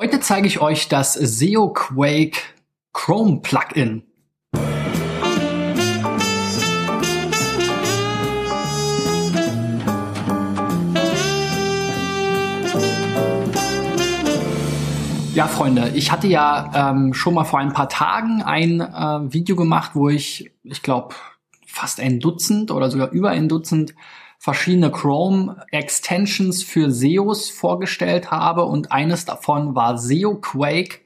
Heute zeige ich euch das SEO Quake Chrome Plugin. Ja, Freunde, ich hatte ja ähm, schon mal vor ein paar Tagen ein äh, Video gemacht, wo ich, ich glaube, fast ein Dutzend oder sogar über ein Dutzend verschiedene Chrome Extensions für SEOs vorgestellt habe und eines davon war SEO Quake,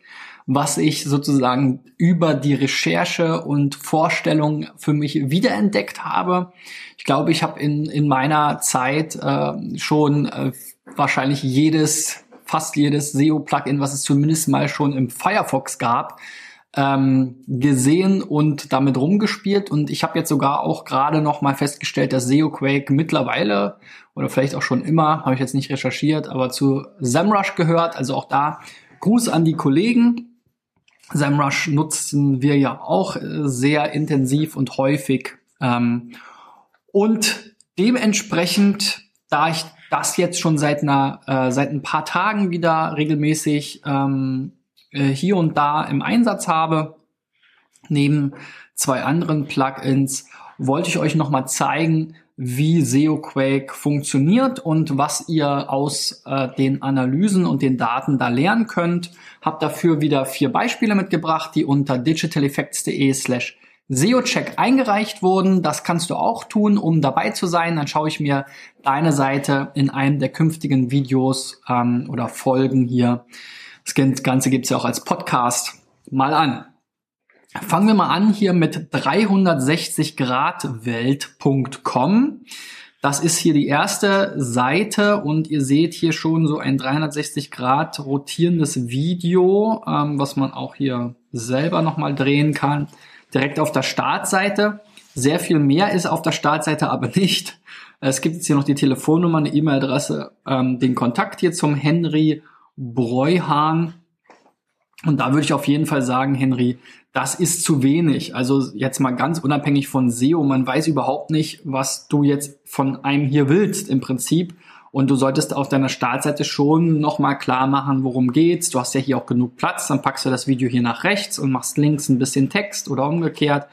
was ich sozusagen über die Recherche und Vorstellung für mich wiederentdeckt habe. Ich glaube, ich habe in, in meiner Zeit äh, schon äh, wahrscheinlich jedes, fast jedes SEO-Plugin, was es zumindest mal schon im Firefox gab, ähm, gesehen und damit rumgespielt. Und ich habe jetzt sogar auch gerade noch mal festgestellt, dass SEO Quake mittlerweile oder vielleicht auch schon immer, habe ich jetzt nicht recherchiert, aber zu SEMrush gehört, also auch da Gruß an die Kollegen. SEMrush nutzen wir ja auch äh, sehr intensiv und häufig. Ähm, und dementsprechend, da ich das jetzt schon seit einer äh, seit ein paar Tagen wieder regelmäßig ähm, äh, hier und da im Einsatz habe. Neben zwei anderen Plugins wollte ich euch nochmal zeigen, wie SEOquake funktioniert und was ihr aus äh, den Analysen und den Daten da lernen könnt. Hab dafür wieder vier Beispiele mitgebracht, die unter digitaleffects.de slash SEO-Check eingereicht wurden. Das kannst du auch tun, um dabei zu sein. Dann schaue ich mir deine Seite in einem der künftigen Videos ähm, oder Folgen hier das Ganze gibt's ja auch als Podcast mal an. Fangen wir mal an hier mit 360gradwelt.com. Das ist hier die erste Seite und ihr seht hier schon so ein 360 Grad rotierendes Video, ähm, was man auch hier selber nochmal drehen kann, direkt auf der Startseite. Sehr viel mehr ist auf der Startseite aber nicht. Es gibt jetzt hier noch die Telefonnummer, eine E-Mail-Adresse, ähm, den Kontakt hier zum Henry Breuhahn. Und da würde ich auf jeden Fall sagen, Henry, das ist zu wenig. Also jetzt mal ganz unabhängig von SEO, man weiß überhaupt nicht, was du jetzt von einem hier willst im Prinzip. Und du solltest auf deiner Startseite schon nochmal klar machen, worum geht's. Du hast ja hier auch genug Platz, dann packst du das Video hier nach rechts und machst links ein bisschen Text oder umgekehrt.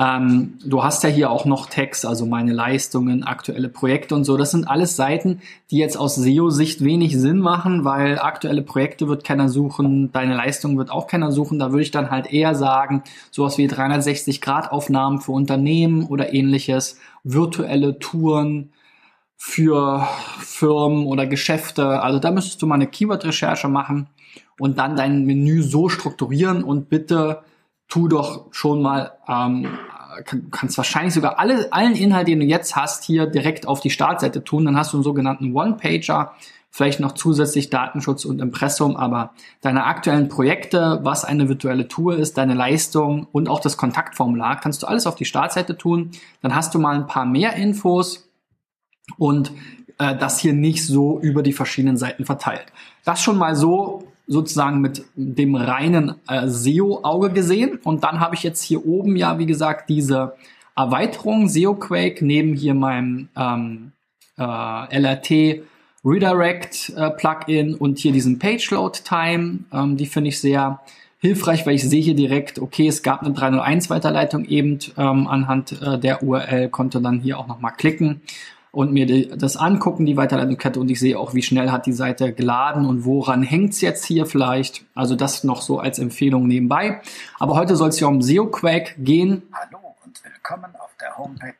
Ähm, du hast ja hier auch noch Text, also meine Leistungen, aktuelle Projekte und so. Das sind alles Seiten, die jetzt aus SEO-Sicht wenig Sinn machen, weil aktuelle Projekte wird keiner suchen, deine Leistungen wird auch keiner suchen. Da würde ich dann halt eher sagen, sowas wie 360-Grad-Aufnahmen für Unternehmen oder ähnliches, virtuelle Touren für Firmen oder Geschäfte. Also da müsstest du mal eine Keyword-Recherche machen und dann dein Menü so strukturieren und bitte tu doch schon mal, ähm, kann, kannst wahrscheinlich sogar alle, allen Inhalt, den du jetzt hast, hier direkt auf die Startseite tun. Dann hast du einen sogenannten One-Pager, vielleicht noch zusätzlich Datenschutz und Impressum, aber deine aktuellen Projekte, was eine virtuelle Tour ist, deine Leistung und auch das Kontaktformular, kannst du alles auf die Startseite tun. Dann hast du mal ein paar mehr Infos und äh, das hier nicht so über die verschiedenen Seiten verteilt. Das schon mal so sozusagen mit dem reinen äh, SEO-Auge gesehen. Und dann habe ich jetzt hier oben ja, wie gesagt, diese Erweiterung SEO-Quake neben hier meinem ähm, äh, LRT Redirect äh, Plugin und hier diesen Page Load Time. Ähm, die finde ich sehr hilfreich, weil ich sehe hier direkt, okay, es gab eine 301 Weiterleitung eben ähm, anhand äh, der URL, konnte dann hier auch nochmal klicken und mir die, das angucken, die Weiterleitungskette und ich sehe auch, wie schnell hat die Seite geladen und woran hängt's jetzt hier vielleicht. Also das noch so als Empfehlung nebenbei. Aber heute soll es ja um SEO-Quack gehen. Hallo und willkommen auf der Homepage.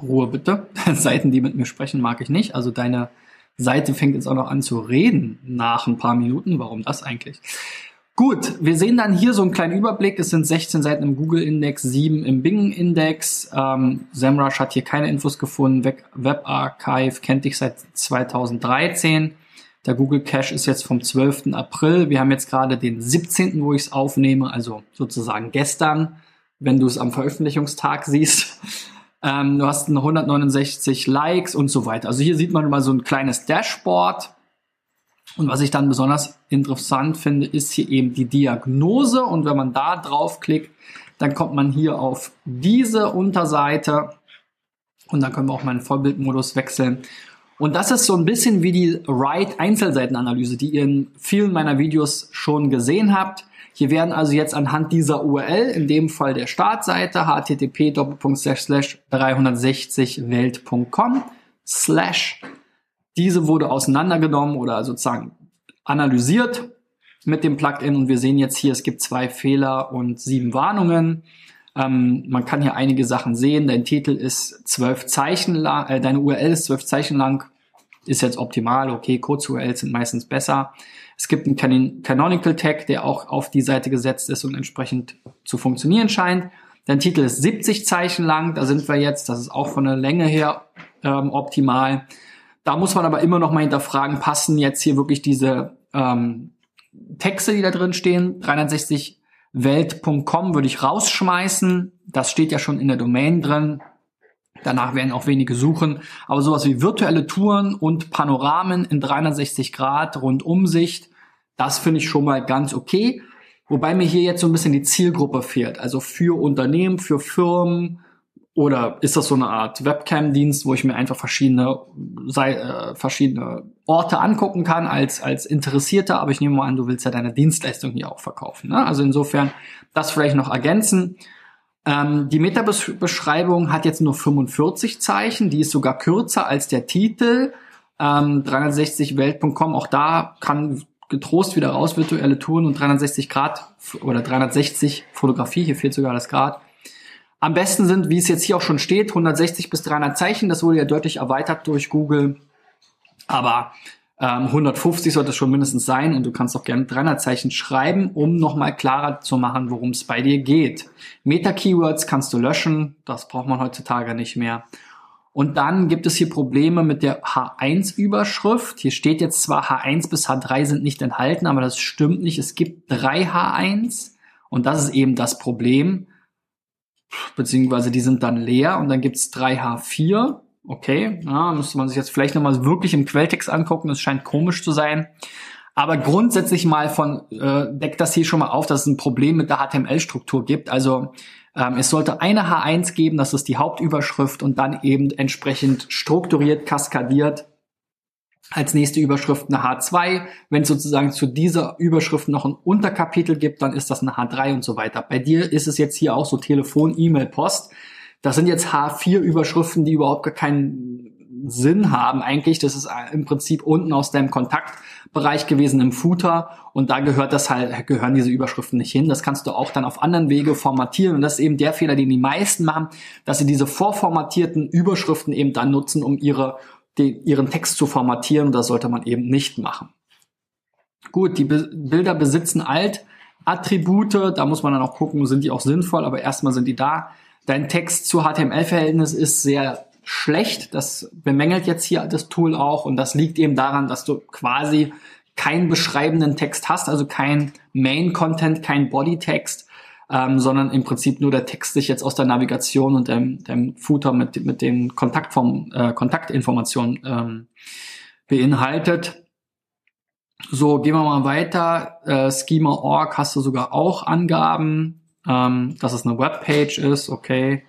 Ruhe bitte. Seiten, die mit mir sprechen, mag ich nicht. Also deine Seite fängt jetzt auch noch an zu reden nach ein paar Minuten. Warum das eigentlich? Gut, wir sehen dann hier so einen kleinen Überblick. Es sind 16 Seiten im Google-Index, 7 im Bing-Index. Ähm, SEMrush hat hier keine Infos gefunden. WebArchive kennt dich seit 2013. Der Google Cache ist jetzt vom 12. April. Wir haben jetzt gerade den 17., wo ich es aufnehme, also sozusagen gestern, wenn du es am Veröffentlichungstag siehst. Ähm, du hast 169 Likes und so weiter. Also hier sieht man mal so ein kleines Dashboard und was ich dann besonders interessant finde, ist hier eben die Diagnose. Und wenn man da draufklickt, dann kommt man hier auf diese Unterseite. Und dann können wir auch mal den Vollbildmodus wechseln. Und das ist so ein bisschen wie die Write-Einzelseitenanalyse, die ihr in vielen meiner Videos schon gesehen habt. Hier werden also jetzt anhand dieser URL, in dem Fall der Startseite, http 360welt.com slash, diese wurde auseinandergenommen oder sozusagen analysiert mit dem Plugin und wir sehen jetzt hier, es gibt zwei Fehler und sieben Warnungen. Ähm, man kann hier einige Sachen sehen. Dein Titel ist zwölf Zeichen lang, äh, deine URL ist zwölf Zeichen lang. Ist jetzt optimal, okay, Kurz-URLs sind meistens besser. Es gibt einen Canon Canonical Tag, der auch auf die Seite gesetzt ist und entsprechend zu funktionieren scheint. Dein Titel ist 70 Zeichen lang, da sind wir jetzt, das ist auch von der Länge her ähm, optimal. Da muss man aber immer noch mal hinterfragen, passen jetzt hier wirklich diese ähm, Texte, die da drin stehen, 360 Welt.com würde ich rausschmeißen. Das steht ja schon in der Domain drin. Danach werden auch wenige suchen. Aber sowas wie virtuelle Touren und Panoramen in 360 Grad Rundumsicht, das finde ich schon mal ganz okay. Wobei mir hier jetzt so ein bisschen die Zielgruppe fehlt. Also für Unternehmen, für Firmen, oder ist das so eine Art Webcam-Dienst, wo ich mir einfach verschiedene, sei, äh, verschiedene Orte angucken kann als, als Interessierter? Aber ich nehme mal an, du willst ja deine Dienstleistung hier auch verkaufen. Ne? Also insofern das vielleicht noch ergänzen. Ähm, die Meta-Beschreibung hat jetzt nur 45 Zeichen. Die ist sogar kürzer als der Titel. Ähm, 360welt.com, auch da kann getrost wieder raus virtuelle Touren und 360 Grad oder 360 Fotografie, hier fehlt sogar das Grad am besten sind, wie es jetzt hier auch schon steht, 160 bis 300 Zeichen. Das wurde ja deutlich erweitert durch Google. Aber ähm, 150 sollte es schon mindestens sein und du kannst auch gerne 300 Zeichen schreiben, um nochmal klarer zu machen, worum es bei dir geht. Meta-Keywords kannst du löschen, das braucht man heutzutage nicht mehr. Und dann gibt es hier Probleme mit der H1-Überschrift. Hier steht jetzt zwar H1 bis H3 sind nicht enthalten, aber das stimmt nicht. Es gibt drei H1 und das ist eben das Problem beziehungsweise die sind dann leer und dann gibt's 3H4. Okay, ja, müsste man sich jetzt vielleicht nochmal wirklich im Quelltext angucken, das scheint komisch zu sein. Aber grundsätzlich mal von äh, deckt das hier schon mal auf, dass es ein Problem mit der HTML-Struktur gibt. Also ähm, es sollte eine H1 geben, das ist die Hauptüberschrift und dann eben entsprechend strukturiert, kaskadiert als nächste Überschrift eine H2. Wenn es sozusagen zu dieser Überschrift noch ein Unterkapitel gibt, dann ist das eine H3 und so weiter. Bei dir ist es jetzt hier auch so Telefon, E-Mail, Post. Das sind jetzt H4 Überschriften, die überhaupt gar keinen Sinn haben eigentlich. Das ist im Prinzip unten aus deinem Kontaktbereich gewesen im Footer und da gehört das halt, gehören diese Überschriften nicht hin. Das kannst du auch dann auf anderen Wege formatieren und das ist eben der Fehler, den die meisten machen, dass sie diese vorformatierten Überschriften eben dann nutzen, um ihre die, ihren Text zu formatieren. Das sollte man eben nicht machen. Gut, die Be Bilder besitzen Alt-Attribute. Da muss man dann auch gucken, sind die auch sinnvoll, aber erstmal sind die da. Dein Text zu HTML-Verhältnis ist sehr schlecht. Das bemängelt jetzt hier das Tool auch und das liegt eben daran, dass du quasi keinen beschreibenden Text hast, also kein Main-Content, kein Body-Text, ähm, sondern im Prinzip nur der Text sich jetzt aus der Navigation und dem, dem Footer mit, mit den Kontaktform, äh, Kontaktinformationen ähm, beinhaltet. So, gehen wir mal weiter. Äh, Schema.org hast du sogar auch Angaben, ähm, dass es eine Webpage ist, okay.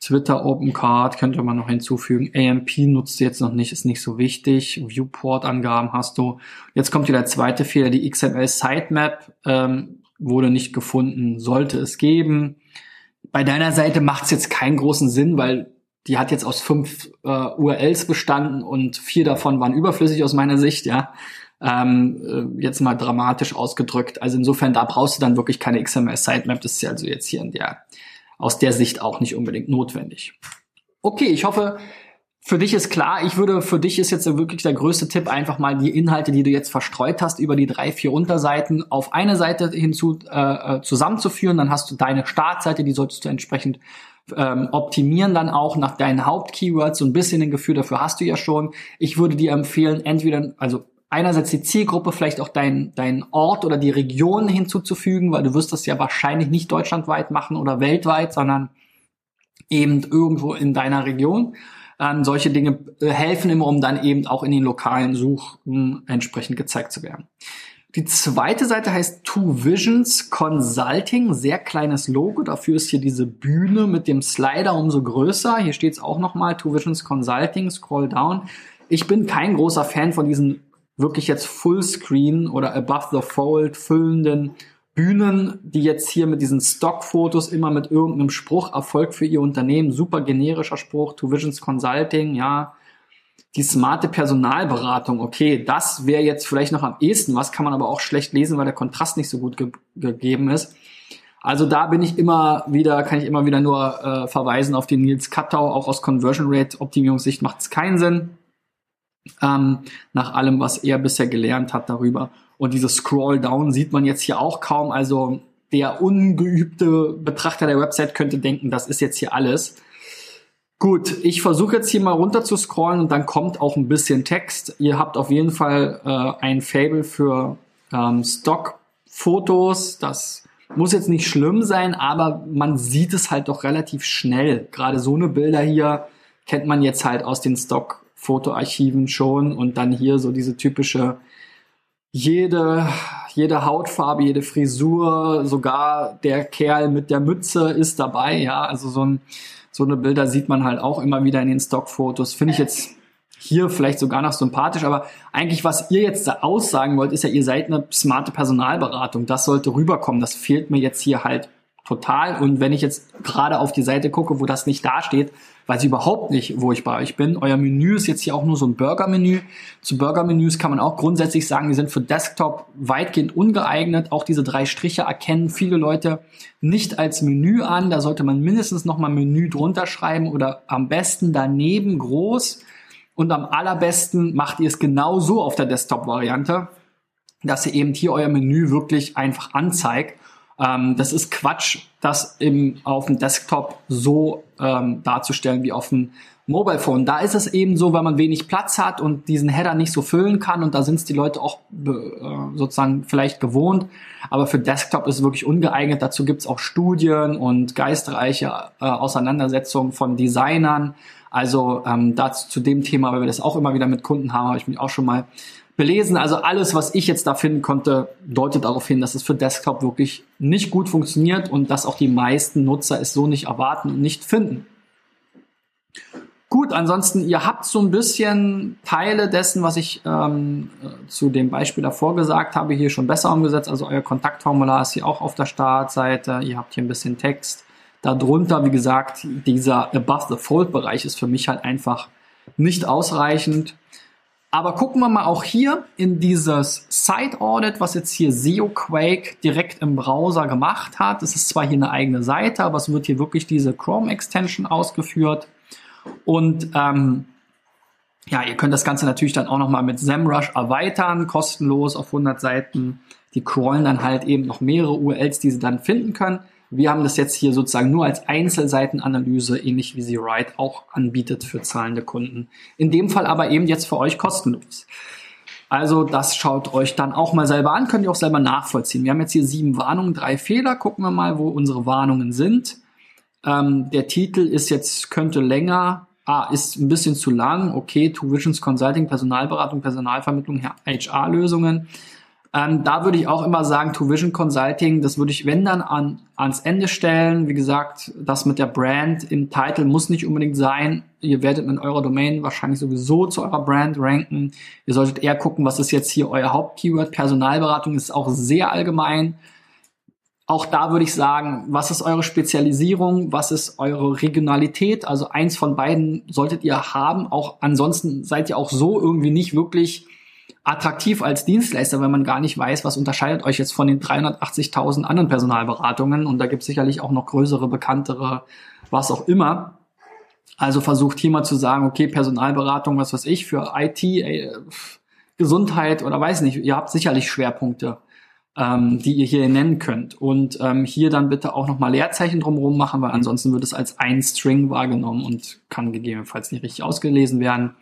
Twitter Open Card könnte man noch hinzufügen. AMP nutzt du jetzt noch nicht, ist nicht so wichtig. Viewport-Angaben hast du. Jetzt kommt wieder der zweite Fehler, die XML Sitemap. Ähm, wurde nicht gefunden, sollte es geben. Bei deiner Seite macht es jetzt keinen großen Sinn, weil die hat jetzt aus fünf äh, URLs bestanden und vier davon waren überflüssig aus meiner Sicht, ja. Ähm, äh, jetzt mal dramatisch ausgedrückt. Also insofern, da brauchst du dann wirklich keine XML-Sitemap. Das ist ja also jetzt hier in der, aus der Sicht auch nicht unbedingt notwendig. Okay, ich hoffe, für dich ist klar, ich würde, für dich ist jetzt wirklich der größte Tipp, einfach mal die Inhalte, die du jetzt verstreut hast, über die drei, vier Unterseiten auf eine Seite hinzu äh, äh, zusammenzuführen. Dann hast du deine Startseite, die solltest du entsprechend ähm, optimieren dann auch nach deinen Hauptkeywords. So ein bisschen ein Gefühl dafür hast du ja schon. Ich würde dir empfehlen, entweder, also einerseits die Zielgruppe, vielleicht auch dein, dein Ort oder die Region hinzuzufügen, weil du wirst das ja wahrscheinlich nicht deutschlandweit machen oder weltweit, sondern eben irgendwo in deiner Region. Ähm, solche Dinge äh, helfen immer, um dann eben auch in den lokalen Suchen entsprechend gezeigt zu werden. Die zweite Seite heißt Two Visions Consulting, sehr kleines Logo. Dafür ist hier diese Bühne mit dem Slider umso größer. Hier steht es auch nochmal, Two Visions Consulting, scroll down. ich bin kein großer Fan von diesen wirklich jetzt Fullscreen oder Above the Fold füllenden Bühnen, die jetzt hier mit diesen Stockfotos immer mit irgendeinem Spruch Erfolg für ihr Unternehmen, super generischer Spruch, To Visions Consulting, ja, die smarte Personalberatung, okay, das wäre jetzt vielleicht noch am ehesten, was kann man aber auch schlecht lesen, weil der Kontrast nicht so gut ge gegeben ist. Also da bin ich immer wieder, kann ich immer wieder nur äh, verweisen auf den Nils Kattau, auch aus Conversion Rate Optimierungssicht macht es keinen Sinn. Ähm, nach allem, was er bisher gelernt hat darüber. Und dieses Scroll Down sieht man jetzt hier auch kaum. Also der ungeübte Betrachter der Website könnte denken, das ist jetzt hier alles. Gut, ich versuche jetzt hier mal runter zu scrollen und dann kommt auch ein bisschen Text. Ihr habt auf jeden Fall äh, ein Fable für ähm, Stockfotos. Das muss jetzt nicht schlimm sein, aber man sieht es halt doch relativ schnell. Gerade so eine Bilder hier kennt man jetzt halt aus den Stockfotoarchiven schon und dann hier so diese typische jede, jede Hautfarbe, jede Frisur, sogar der Kerl mit der Mütze ist dabei, ja, also so ein, so eine Bilder sieht man halt auch immer wieder in den Stockfotos. Finde ich jetzt hier vielleicht sogar noch sympathisch, aber eigentlich, was ihr jetzt da aussagen wollt, ist ja, ihr seid eine smarte Personalberatung. Das sollte rüberkommen. Das fehlt mir jetzt hier halt total. Und wenn ich jetzt gerade auf die Seite gucke, wo das nicht dasteht, weiß ich überhaupt nicht, wo ich bei euch bin. Euer Menü ist jetzt hier auch nur so ein Burger-Menü. Zu Burger-Menüs kann man auch grundsätzlich sagen, die sind für Desktop weitgehend ungeeignet. Auch diese drei Striche erkennen viele Leute nicht als Menü an. Da sollte man mindestens nochmal Menü drunter schreiben oder am besten daneben groß und am allerbesten macht ihr es genau so auf der Desktop-Variante, dass ihr eben hier euer Menü wirklich einfach anzeigt. Ähm, das ist Quatsch, das im, auf dem Desktop so ähm, darzustellen wie auf dem Mobile Phone. Da ist es eben so, wenn man wenig Platz hat und diesen Header nicht so füllen kann und da sind es die Leute auch äh, sozusagen vielleicht gewohnt. Aber für Desktop ist es wirklich ungeeignet. Dazu gibt es auch Studien und geistreiche äh, Auseinandersetzungen von Designern also ähm, dazu zu dem Thema, weil wir das auch immer wieder mit Kunden haben, habe ich mich auch schon mal belesen. Also alles, was ich jetzt da finden konnte, deutet darauf hin, dass es für Desktop wirklich nicht gut funktioniert und dass auch die meisten Nutzer es so nicht erwarten und nicht finden. Gut, ansonsten, ihr habt so ein bisschen Teile dessen, was ich ähm, zu dem Beispiel davor gesagt habe, hier schon besser umgesetzt. Also euer Kontaktformular ist hier auch auf der Startseite. Ihr habt hier ein bisschen Text. Darunter, wie gesagt, dieser Above the Fold Bereich ist für mich halt einfach nicht ausreichend. Aber gucken wir mal auch hier in dieses Site Audit, was jetzt hier SEO Quake direkt im Browser gemacht hat. Es ist zwar hier eine eigene Seite, aber es wird hier wirklich diese Chrome Extension ausgeführt. Und ähm, ja, ihr könnt das Ganze natürlich dann auch nochmal mit SEMrush erweitern, kostenlos auf 100 Seiten. Die crawlen dann halt eben noch mehrere URLs, die sie dann finden können. Wir haben das jetzt hier sozusagen nur als Einzelseitenanalyse, ähnlich wie sie Write auch anbietet für zahlende Kunden. In dem Fall aber eben jetzt für euch kostenlos. Also das schaut euch dann auch mal selber an, könnt ihr auch selber nachvollziehen. Wir haben jetzt hier sieben Warnungen, drei Fehler. Gucken wir mal, wo unsere Warnungen sind. Ähm, der Titel ist jetzt, könnte länger, ah, ist ein bisschen zu lang. Okay, Two Visions Consulting, Personalberatung, Personalvermittlung, HR-Lösungen. Ähm, da würde ich auch immer sagen, To Vision Consulting, das würde ich, wenn dann an, ans Ende stellen. Wie gesagt, das mit der Brand im Titel muss nicht unbedingt sein. Ihr werdet in eurer Domain wahrscheinlich sowieso zu eurer Brand ranken. Ihr solltet eher gucken, was ist jetzt hier euer Hauptkeyword. Personalberatung ist auch sehr allgemein. Auch da würde ich sagen, was ist eure Spezialisierung? Was ist eure Regionalität? Also eins von beiden solltet ihr haben. Auch ansonsten seid ihr auch so irgendwie nicht wirklich attraktiv als Dienstleister, wenn man gar nicht weiß, was unterscheidet euch jetzt von den 380.000 anderen Personalberatungen. Und da gibt es sicherlich auch noch größere, bekanntere, was auch immer. Also versucht hier mal zu sagen, okay, Personalberatung, was weiß ich, für IT, äh, Gesundheit oder weiß nicht, ihr habt sicherlich Schwerpunkte, ähm, die ihr hier nennen könnt. Und ähm, hier dann bitte auch nochmal Leerzeichen drumherum machen, weil ansonsten wird es als ein String wahrgenommen und kann gegebenenfalls nicht richtig ausgelesen werden.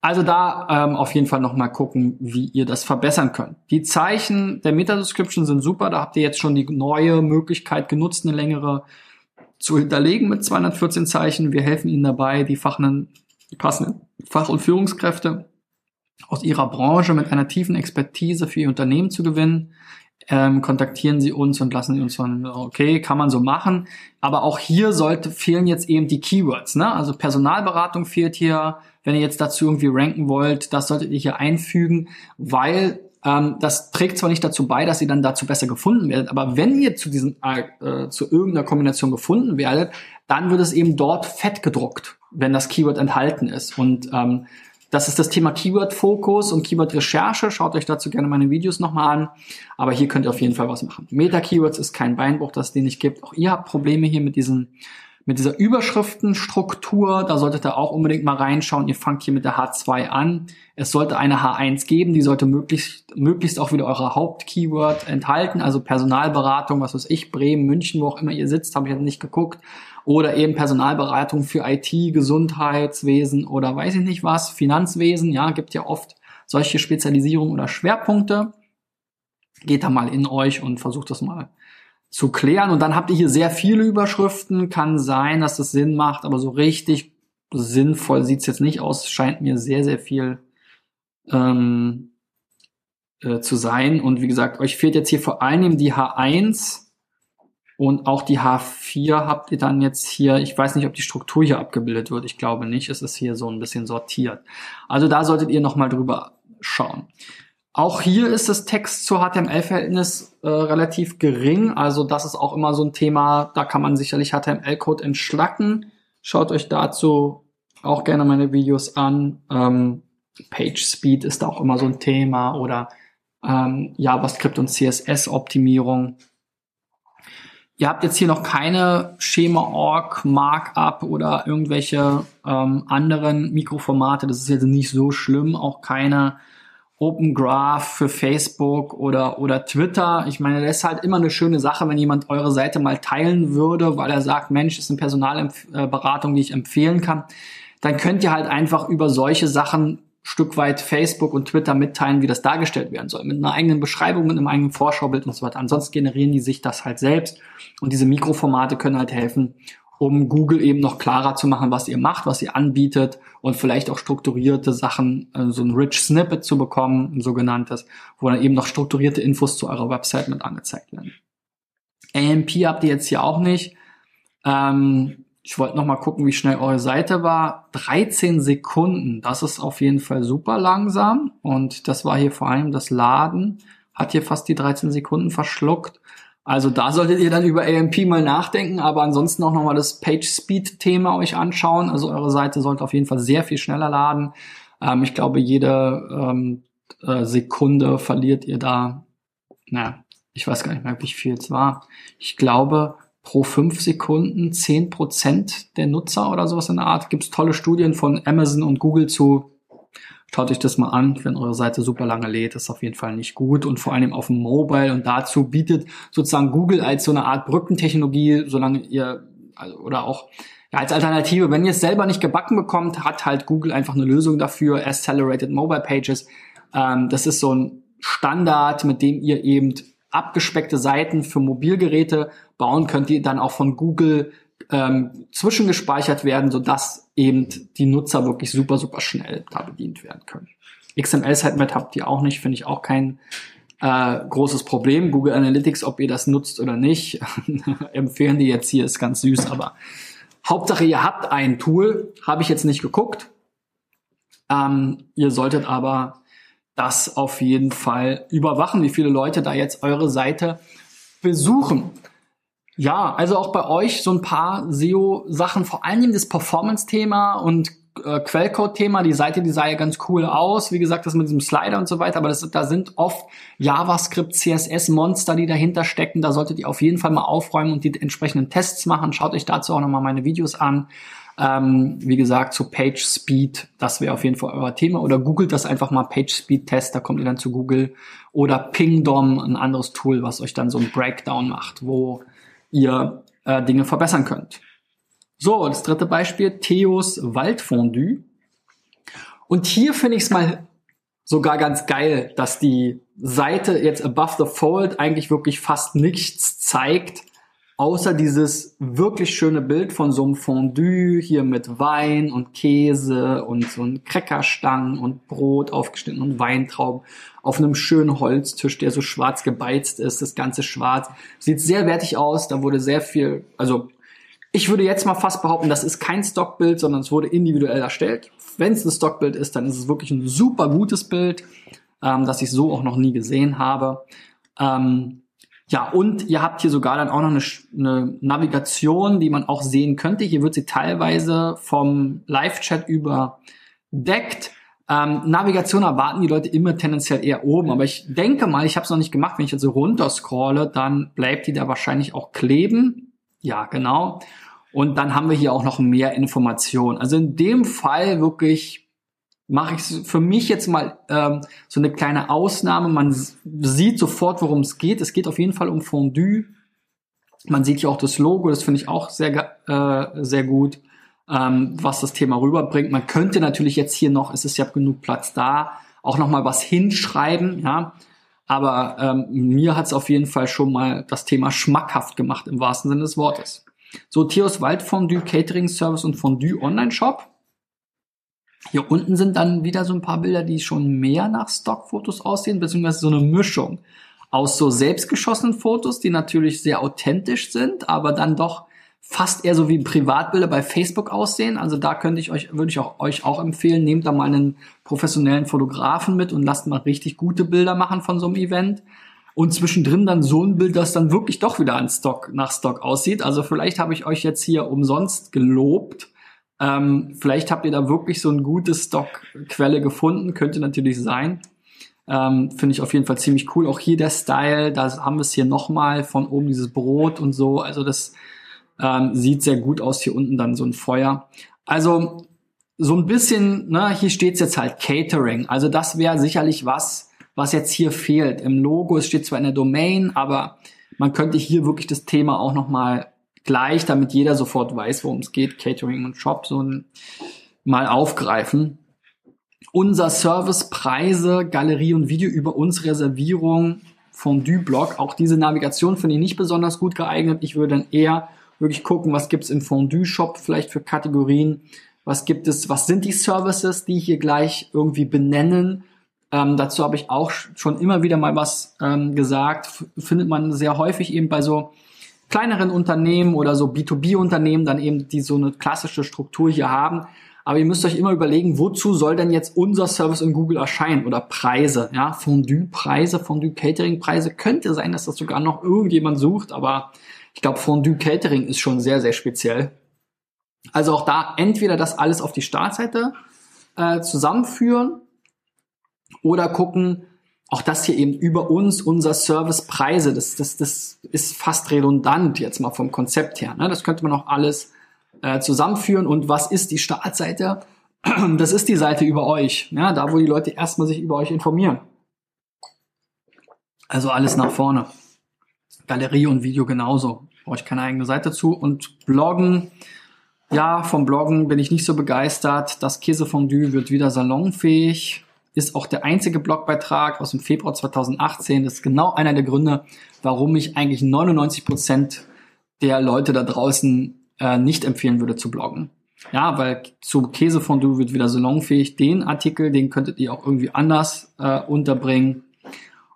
Also da ähm, auf jeden Fall nochmal gucken, wie ihr das verbessern könnt. Die Zeichen der Meta-Description sind super. Da habt ihr jetzt schon die neue Möglichkeit genutzt, eine längere zu hinterlegen mit 214 Zeichen. Wir helfen Ihnen dabei, die, Fachnen, die passenden Fach- und Führungskräfte aus Ihrer Branche mit einer tiefen Expertise für Ihr Unternehmen zu gewinnen. Ähm, kontaktieren Sie uns und lassen Sie uns von, okay, kann man so machen. Aber auch hier sollte, fehlen jetzt eben die Keywords. Ne? Also Personalberatung fehlt hier, wenn ihr jetzt dazu irgendwie ranken wollt, das solltet ihr hier einfügen, weil ähm, das trägt zwar nicht dazu bei, dass ihr dann dazu besser gefunden werdet, aber wenn ihr zu diesem äh, zu irgendeiner Kombination gefunden werdet, dann wird es eben dort fett gedruckt, wenn das Keyword enthalten ist. Und ähm, das ist das Thema Keyword-Fokus und Keyword-Recherche. Schaut euch dazu gerne meine Videos nochmal an. Aber hier könnt ihr auf jeden Fall was machen. Meta-Keywords ist kein Beinbruch, dass es den nicht gibt. Auch ihr habt Probleme hier mit diesen mit dieser Überschriftenstruktur, da solltet ihr auch unbedingt mal reinschauen. Ihr fangt hier mit der H2 an. Es sollte eine H1 geben, die sollte möglichst, möglichst auch wieder eure Hauptkeyword enthalten, also Personalberatung, was weiß ich, Bremen, München, wo auch immer ihr sitzt, habe ich jetzt nicht geguckt. Oder eben Personalberatung für IT, Gesundheitswesen oder weiß ich nicht was, Finanzwesen, ja, gibt ja oft solche Spezialisierungen oder Schwerpunkte. Geht da mal in euch und versucht das mal zu klären. Und dann habt ihr hier sehr viele Überschriften. Kann sein, dass das Sinn macht, aber so richtig sinnvoll sieht's jetzt nicht aus. Scheint mir sehr, sehr viel ähm, äh, zu sein. Und wie gesagt, euch fehlt jetzt hier vor allem die H1 und auch die H4 habt ihr dann jetzt hier. Ich weiß nicht, ob die Struktur hier abgebildet wird. Ich glaube nicht. Es ist hier so ein bisschen sortiert. Also da solltet ihr nochmal drüber schauen. Auch hier ist das Text zu HTML-Verhältnis äh, relativ gering. Also das ist auch immer so ein Thema, da kann man sicherlich HTML-Code entschlacken. Schaut euch dazu auch gerne meine Videos an. Ähm, Page Speed ist auch immer so ein Thema oder ähm, JavaScript und CSS-Optimierung. Ihr habt jetzt hier noch keine Schema-Org, Markup oder irgendwelche ähm, anderen Mikroformate. Das ist jetzt nicht so schlimm. Auch keine Open Graph für Facebook oder, oder Twitter. Ich meine, das ist halt immer eine schöne Sache, wenn jemand eure Seite mal teilen würde, weil er sagt, Mensch, ist eine Personalberatung, die ich empfehlen kann. Dann könnt ihr halt einfach über solche Sachen Stück weit Facebook und Twitter mitteilen, wie das dargestellt werden soll. Mit einer eigenen Beschreibung, mit einem eigenen Vorschaubild und so weiter. Ansonsten generieren die sich das halt selbst. Und diese Mikroformate können halt helfen, um Google eben noch klarer zu machen, was ihr macht, was ihr anbietet und vielleicht auch strukturierte Sachen, äh, so ein Rich Snippet zu bekommen, ein sogenanntes, wo dann eben noch strukturierte Infos zu eurer Website mit angezeigt werden. AMP habt ihr jetzt hier auch nicht. Ähm, ich wollte noch mal gucken, wie schnell eure Seite war. 13 Sekunden, das ist auf jeden Fall super langsam und das war hier vor allem das Laden, hat hier fast die 13 Sekunden verschluckt. Also da solltet ihr dann über AMP mal nachdenken, aber ansonsten auch nochmal das Page Speed Thema euch anschauen. Also eure Seite sollte auf jeden Fall sehr viel schneller laden. Ähm, ich glaube, jede ähm, äh, Sekunde verliert ihr da, naja, ich weiß gar nicht mehr, wie viel es war. Ich glaube, pro fünf Sekunden zehn Prozent der Nutzer oder sowas in der Art. Gibt es tolle Studien von Amazon und Google zu Schaut euch das mal an, wenn eure Seite super lange lädt, ist auf jeden Fall nicht gut und vor allem auf dem Mobile und dazu bietet sozusagen Google als so eine Art Brückentechnologie, solange ihr also, oder auch ja, als Alternative, wenn ihr es selber nicht gebacken bekommt, hat halt Google einfach eine Lösung dafür, Accelerated Mobile Pages. Ähm, das ist so ein Standard, mit dem ihr eben abgespeckte Seiten für Mobilgeräte bauen könnt, die dann auch von Google ähm, zwischengespeichert werden, sodass eben die Nutzer wirklich super, super schnell da bedient werden können. XML-Sitemap habt ihr auch nicht, finde ich auch kein äh, großes Problem. Google Analytics, ob ihr das nutzt oder nicht, empfehlen die jetzt hier, ist ganz süß, aber Hauptsache ihr habt ein Tool, habe ich jetzt nicht geguckt. Ähm, ihr solltet aber das auf jeden Fall überwachen, wie viele Leute da jetzt eure Seite besuchen. Ja, also auch bei euch so ein paar SEO-Sachen, vor allem das Performance-Thema und äh, Quellcode-Thema. Die Seite, die sah ja ganz cool aus. Wie gesagt, das mit diesem Slider und so weiter. Aber das, da sind oft JavaScript, CSS-Monster, die dahinter stecken. Da solltet ihr auf jeden Fall mal aufräumen und die entsprechenden Tests machen. Schaut euch dazu auch nochmal meine Videos an. Ähm, wie gesagt, zu Page Speed, das wäre auf jeden Fall euer Thema. Oder googelt das einfach mal Page Speed Test, da kommt ihr dann zu Google. Oder Pingdom, ein anderes Tool, was euch dann so ein Breakdown macht, wo ihr äh, Dinge verbessern könnt. So, das dritte Beispiel, Theos Waldfondue. Und hier finde ich es mal sogar ganz geil, dass die Seite jetzt above the fold eigentlich wirklich fast nichts zeigt, außer dieses wirklich schöne Bild von so einem Fondue hier mit Wein und Käse und so ein Crackerstangen und Brot aufgeschnitten und Weintrauben auf einem schönen Holztisch, der so schwarz gebeizt ist, das ganze schwarz. Sieht sehr wertig aus, da wurde sehr viel, also Ich würde jetzt mal fast behaupten, das ist kein Stockbild, sondern es wurde individuell erstellt. Wenn es ein Stockbild ist, dann ist es wirklich ein super gutes Bild, ähm, das ich so auch noch nie gesehen habe. Ähm, ja, und ihr habt hier sogar dann auch noch eine, eine, Navigation, die man auch sehen könnte. Hier wird sie teilweise vom Live-Chat überdeckt. Ähm, Navigation erwarten die Leute immer tendenziell eher oben, aber ich denke mal, ich habe es noch nicht gemacht, wenn ich jetzt so runter scrolle, dann bleibt die da wahrscheinlich auch kleben. Ja, genau. Und dann haben wir hier auch noch mehr Informationen. Also in dem Fall wirklich mache ich für mich jetzt mal ähm, so eine kleine Ausnahme. Man sieht sofort, worum es geht. Es geht auf jeden Fall um Fondue. Man sieht hier auch das Logo, das finde ich auch sehr, äh, sehr gut, ähm, was das Thema rüberbringt. Man könnte natürlich jetzt hier noch, es ist ja genug Platz da, auch noch mal was hinschreiben, ja. Aber ähm, mir hat es auf jeden Fall schon mal das Thema schmackhaft gemacht im wahrsten Sinne des Wortes. So, Theos Waldfondue Catering Service und Fondue Online Shop. Hier unten sind dann wieder so ein paar Bilder, die schon mehr nach Stockfotos aussehen, beziehungsweise so eine Mischung aus so selbstgeschossenen Fotos, die natürlich sehr authentisch sind, aber dann doch fast eher so wie Privatbilder bei Facebook aussehen. Also da könnte ich euch, würde ich auch, euch auch empfehlen, nehmt da mal einen professionellen Fotografen mit und lasst mal richtig gute Bilder machen von so einem Event. Und zwischendrin dann so ein Bild, das dann wirklich doch wieder an Stock, nach Stock aussieht. Also vielleicht habe ich euch jetzt hier umsonst gelobt ähm, vielleicht habt ihr da wirklich so ein gutes Stockquelle gefunden, könnte natürlich sein. Ähm, Finde ich auf jeden Fall ziemlich cool. Auch hier der Style, da haben wir es hier nochmal von oben dieses Brot und so. Also das ähm, sieht sehr gut aus. Hier unten dann so ein Feuer. Also so ein bisschen, ne, hier steht's jetzt halt Catering. Also das wäre sicherlich was, was jetzt hier fehlt. Im Logo, es steht zwar in der Domain, aber man könnte hier wirklich das Thema auch nochmal gleich, damit jeder sofort weiß, worum es geht, Catering und Shop, so mal aufgreifen. Unser Service, Preise, Galerie und Video über uns, Reservierung, Fondue-Blog. Auch diese Navigation finde ich nicht besonders gut geeignet. Ich würde dann eher wirklich gucken, was gibt's im Fondue-Shop vielleicht für Kategorien. Was gibt es, was sind die Services, die hier gleich irgendwie benennen? Ähm, dazu habe ich auch schon immer wieder mal was ähm, gesagt. Findet man sehr häufig eben bei so kleineren Unternehmen oder so B2B-Unternehmen dann eben, die so eine klassische Struktur hier haben. Aber ihr müsst euch immer überlegen, wozu soll denn jetzt unser Service in Google erscheinen oder Preise, ja, Fondue-Preise, Fondue-Catering-Preise. Könnte sein, dass das sogar noch irgendjemand sucht, aber ich glaube, Fondue-Catering ist schon sehr, sehr speziell. Also auch da entweder das alles auf die Startseite äh, zusammenführen oder gucken, auch das hier eben über uns, unser Servicepreise, das, das, das ist fast redundant jetzt mal vom Konzept her. Ne? Das könnte man auch alles äh, zusammenführen. Und was ist die Startseite? Das ist die Seite über euch, ja? da wo die Leute erstmal sich über euch informieren. Also alles nach vorne. Galerie und Video genauso. Brauche ich keine eigene Seite zu. Und Bloggen, ja, vom Bloggen bin ich nicht so begeistert. Das Käsefondue wird wieder salonfähig ist auch der einzige Blogbeitrag aus dem Februar 2018. Das ist genau einer der Gründe, warum ich eigentlich 99 Prozent der Leute da draußen äh, nicht empfehlen würde zu bloggen. Ja, weil zu Käsefondue wird wieder salonfähig. Den Artikel, den könntet ihr auch irgendwie anders äh, unterbringen.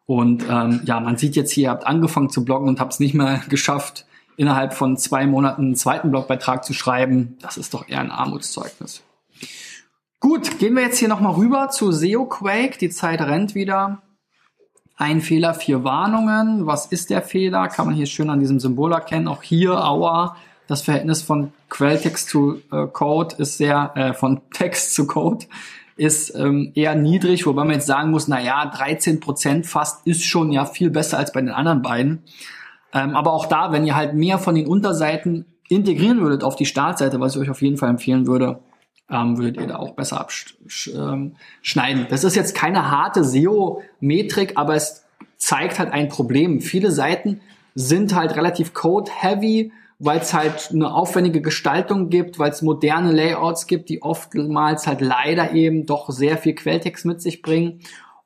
Und ähm, ja, man sieht jetzt hier, ihr habt angefangen zu bloggen und habt es nicht mehr geschafft, innerhalb von zwei Monaten einen zweiten Blogbeitrag zu schreiben. Das ist doch eher ein Armutszeugnis. Gut, gehen wir jetzt hier nochmal rüber zu SEO Quake. Die Zeit rennt wieder. Ein Fehler, vier Warnungen. Was ist der Fehler? Kann man hier schön an diesem Symbol erkennen. Auch hier, Aua, das Verhältnis von Quelltext zu äh, Code ist sehr, äh, von Text zu Code ist ähm, eher niedrig, wobei man jetzt sagen muss, na ja, 13 Prozent fast ist schon ja viel besser als bei den anderen beiden. Ähm, aber auch da, wenn ihr halt mehr von den Unterseiten integrieren würdet auf die Startseite, was ich euch auf jeden Fall empfehlen würde, ähm, würdet ihr da auch besser abschneiden. Ähm, das ist jetzt keine harte SEO-Metrik, aber es zeigt halt ein Problem. Viele Seiten sind halt relativ code-heavy, weil es halt eine aufwendige Gestaltung gibt, weil es moderne Layouts gibt, die oftmals halt leider eben doch sehr viel Quelltext mit sich bringen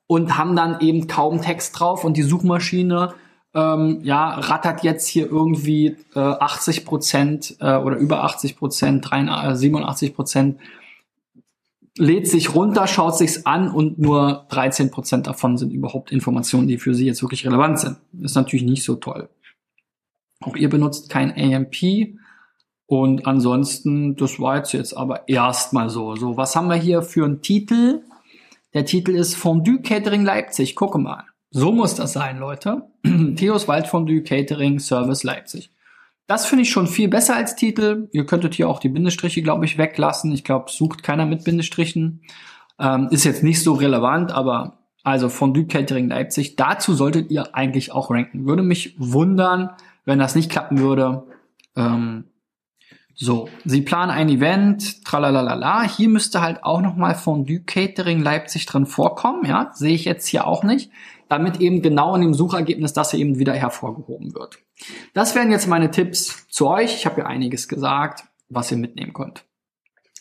und haben dann eben kaum Text drauf und die Suchmaschine ähm, ja, rattert jetzt hier irgendwie äh, 80 Prozent äh, oder über 80 Prozent, 87 Prozent, lädt sich runter, schaut sich's an und nur 13 Prozent davon sind überhaupt Informationen, die für sie jetzt wirklich relevant sind. Ist natürlich nicht so toll. Auch ihr benutzt kein AMP. Und ansonsten, das war jetzt, jetzt aber erstmal so. So, was haben wir hier für einen Titel? Der Titel ist Fondue Catering Leipzig. Gucke mal. So muss das sein, Leute. Theos Wald Fondue Catering Service Leipzig. Das finde ich schon viel besser als Titel. Ihr könntet hier auch die Bindestriche, glaube ich, weglassen. Ich glaube, sucht keiner mit Bindestrichen. Ähm, ist jetzt nicht so relevant, aber also Fondue Catering Leipzig, dazu solltet ihr eigentlich auch ranken. Würde mich wundern, wenn das nicht klappen würde. Ähm, so, Sie planen ein Event, tralalala. Hier müsste halt auch nochmal Fondue Catering Leipzig drin vorkommen, ja, sehe ich jetzt hier auch nicht, damit eben genau in dem Suchergebnis das eben wieder hervorgehoben wird. Das wären jetzt meine Tipps zu euch. Ich habe ja einiges gesagt, was ihr mitnehmen könnt.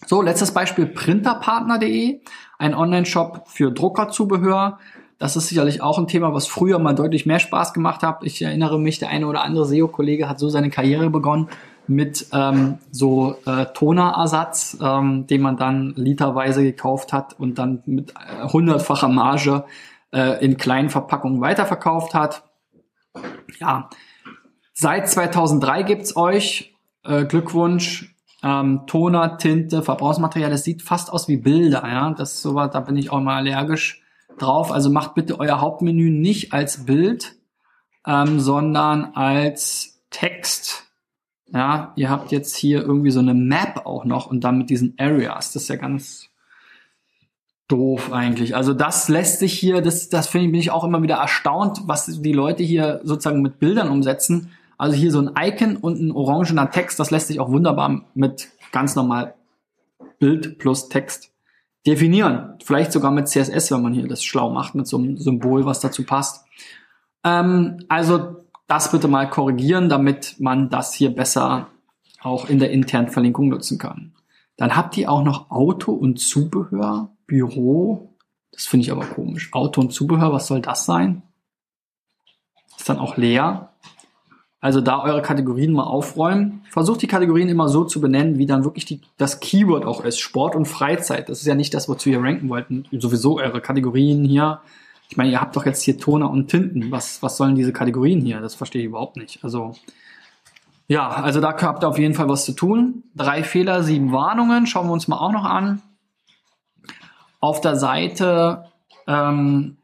So, letztes Beispiel printerpartner.de, ein Online-Shop für Druckerzubehör. Das ist sicherlich auch ein Thema, was früher mal deutlich mehr Spaß gemacht hat. Ich erinnere mich, der eine oder andere SEO-Kollege hat so seine Karriere begonnen mit ähm, so äh, Tonerersatz, ähm, den man dann literweise gekauft hat und dann mit äh, hundertfacher Marge äh, in kleinen Verpackungen weiterverkauft hat. Ja, seit 2003 gibt's euch. Äh, Glückwunsch. Ähm, Toner, Tinte, Verbrauchsmaterial, das sieht fast aus wie Bilder, ja. Das ist sowas, da bin ich auch mal allergisch drauf. Also macht bitte euer Hauptmenü nicht als Bild, ähm, sondern als Text ja, ihr habt jetzt hier irgendwie so eine Map auch noch und dann mit diesen Areas. Das ist ja ganz doof eigentlich. Also das lässt sich hier, das, das finde ich, bin ich auch immer wieder erstaunt, was die Leute hier sozusagen mit Bildern umsetzen. Also hier so ein Icon und ein orangener Text, das lässt sich auch wunderbar mit ganz normal Bild plus Text definieren. Vielleicht sogar mit CSS, wenn man hier das schlau macht, mit so einem Symbol, was dazu passt. Ähm, also das bitte mal korrigieren, damit man das hier besser auch in der internen Verlinkung nutzen kann. Dann habt ihr auch noch Auto und Zubehör, Büro. Das finde ich aber komisch. Auto und Zubehör, was soll das sein? Ist dann auch leer. Also da eure Kategorien mal aufräumen. Versucht die Kategorien immer so zu benennen, wie dann wirklich die, das Keyword auch ist. Sport und Freizeit. Das ist ja nicht das, wozu ihr ranken wollten. Sowieso eure Kategorien hier ich meine, ihr habt doch jetzt hier Toner und Tinten. Was, was sollen diese Kategorien hier? Das verstehe ich überhaupt nicht. Also, ja, also da habt ihr auf jeden Fall was zu tun. Drei Fehler, sieben Warnungen. Schauen wir uns mal auch noch an. Auf der Seite ähm,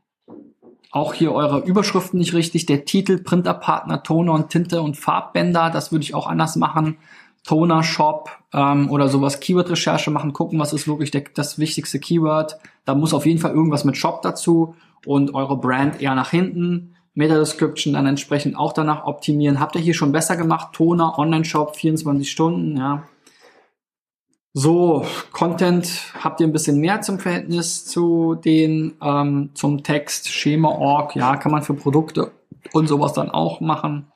auch hier eure Überschriften nicht richtig. Der Titel, Printerpartner, Toner und Tinte und Farbbänder. Das würde ich auch anders machen. Toner Shop ähm, oder sowas Keyword-Recherche machen, gucken, was ist wirklich der, das wichtigste Keyword. Da muss auf jeden Fall irgendwas mit Shop dazu und eure Brand eher nach hinten. Meta-Description dann entsprechend auch danach optimieren. Habt ihr hier schon besser gemacht? Toner, Online-Shop, 24 Stunden, ja. So, Content habt ihr ein bisschen mehr zum Verhältnis zu den, ähm, zum Text, Schema-Org, ja, kann man für Produkte und sowas dann auch machen.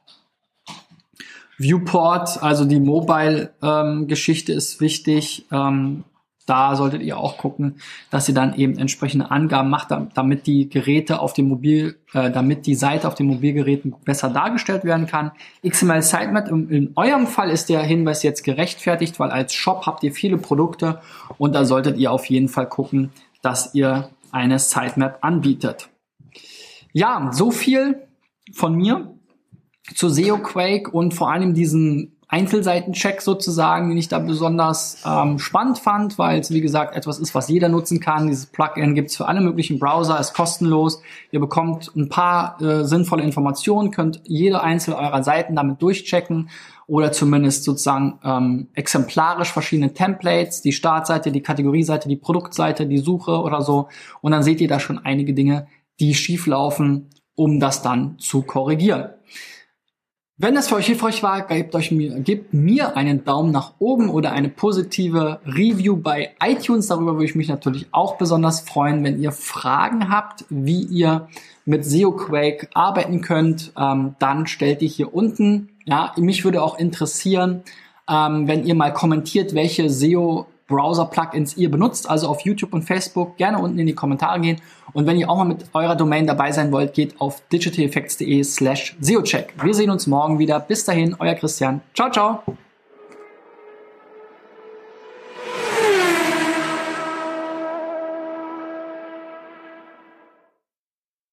Viewport, also die Mobile-Geschichte ähm, ist wichtig. Ähm, da solltet ihr auch gucken, dass ihr dann eben entsprechende Angaben macht, damit die Geräte auf dem Mobil, äh, damit die Seite auf den Mobilgeräten besser dargestellt werden kann. XML Sitemap, in, in eurem Fall ist der Hinweis jetzt gerechtfertigt, weil als Shop habt ihr viele Produkte und da solltet ihr auf jeden Fall gucken, dass ihr eine Sitemap anbietet. Ja, so viel von mir zu SEO Quake und vor allem diesen Einzelseitencheck sozusagen, den ich da besonders ähm, spannend fand, weil es wie gesagt etwas ist, was jeder nutzen kann. Dieses Plugin gibt's für alle möglichen Browser, ist kostenlos. Ihr bekommt ein paar äh, sinnvolle Informationen, könnt jede einzelne eurer Seiten damit durchchecken oder zumindest sozusagen ähm, exemplarisch verschiedene Templates, die Startseite, die Kategorieseite, die Produktseite, die Suche oder so. Und dann seht ihr da schon einige Dinge, die schief laufen, um das dann zu korrigieren. Wenn das für euch hilfreich war, gebt, euch mir, gebt mir einen Daumen nach oben oder eine positive Review bei iTunes. Darüber würde ich mich natürlich auch besonders freuen. Wenn ihr Fragen habt, wie ihr mit SEOQuake arbeiten könnt, ähm, dann stellt die hier unten. Ja, mich würde auch interessieren, ähm, wenn ihr mal kommentiert, welche SEO Browser-Plugins ihr benutzt, also auf YouTube und Facebook, gerne unten in die Kommentare gehen. Und wenn ihr auch mal mit eurer Domain dabei sein wollt, geht auf digitaleffects.de slash SEOcheck. Wir sehen uns morgen wieder. Bis dahin, euer Christian. Ciao, ciao.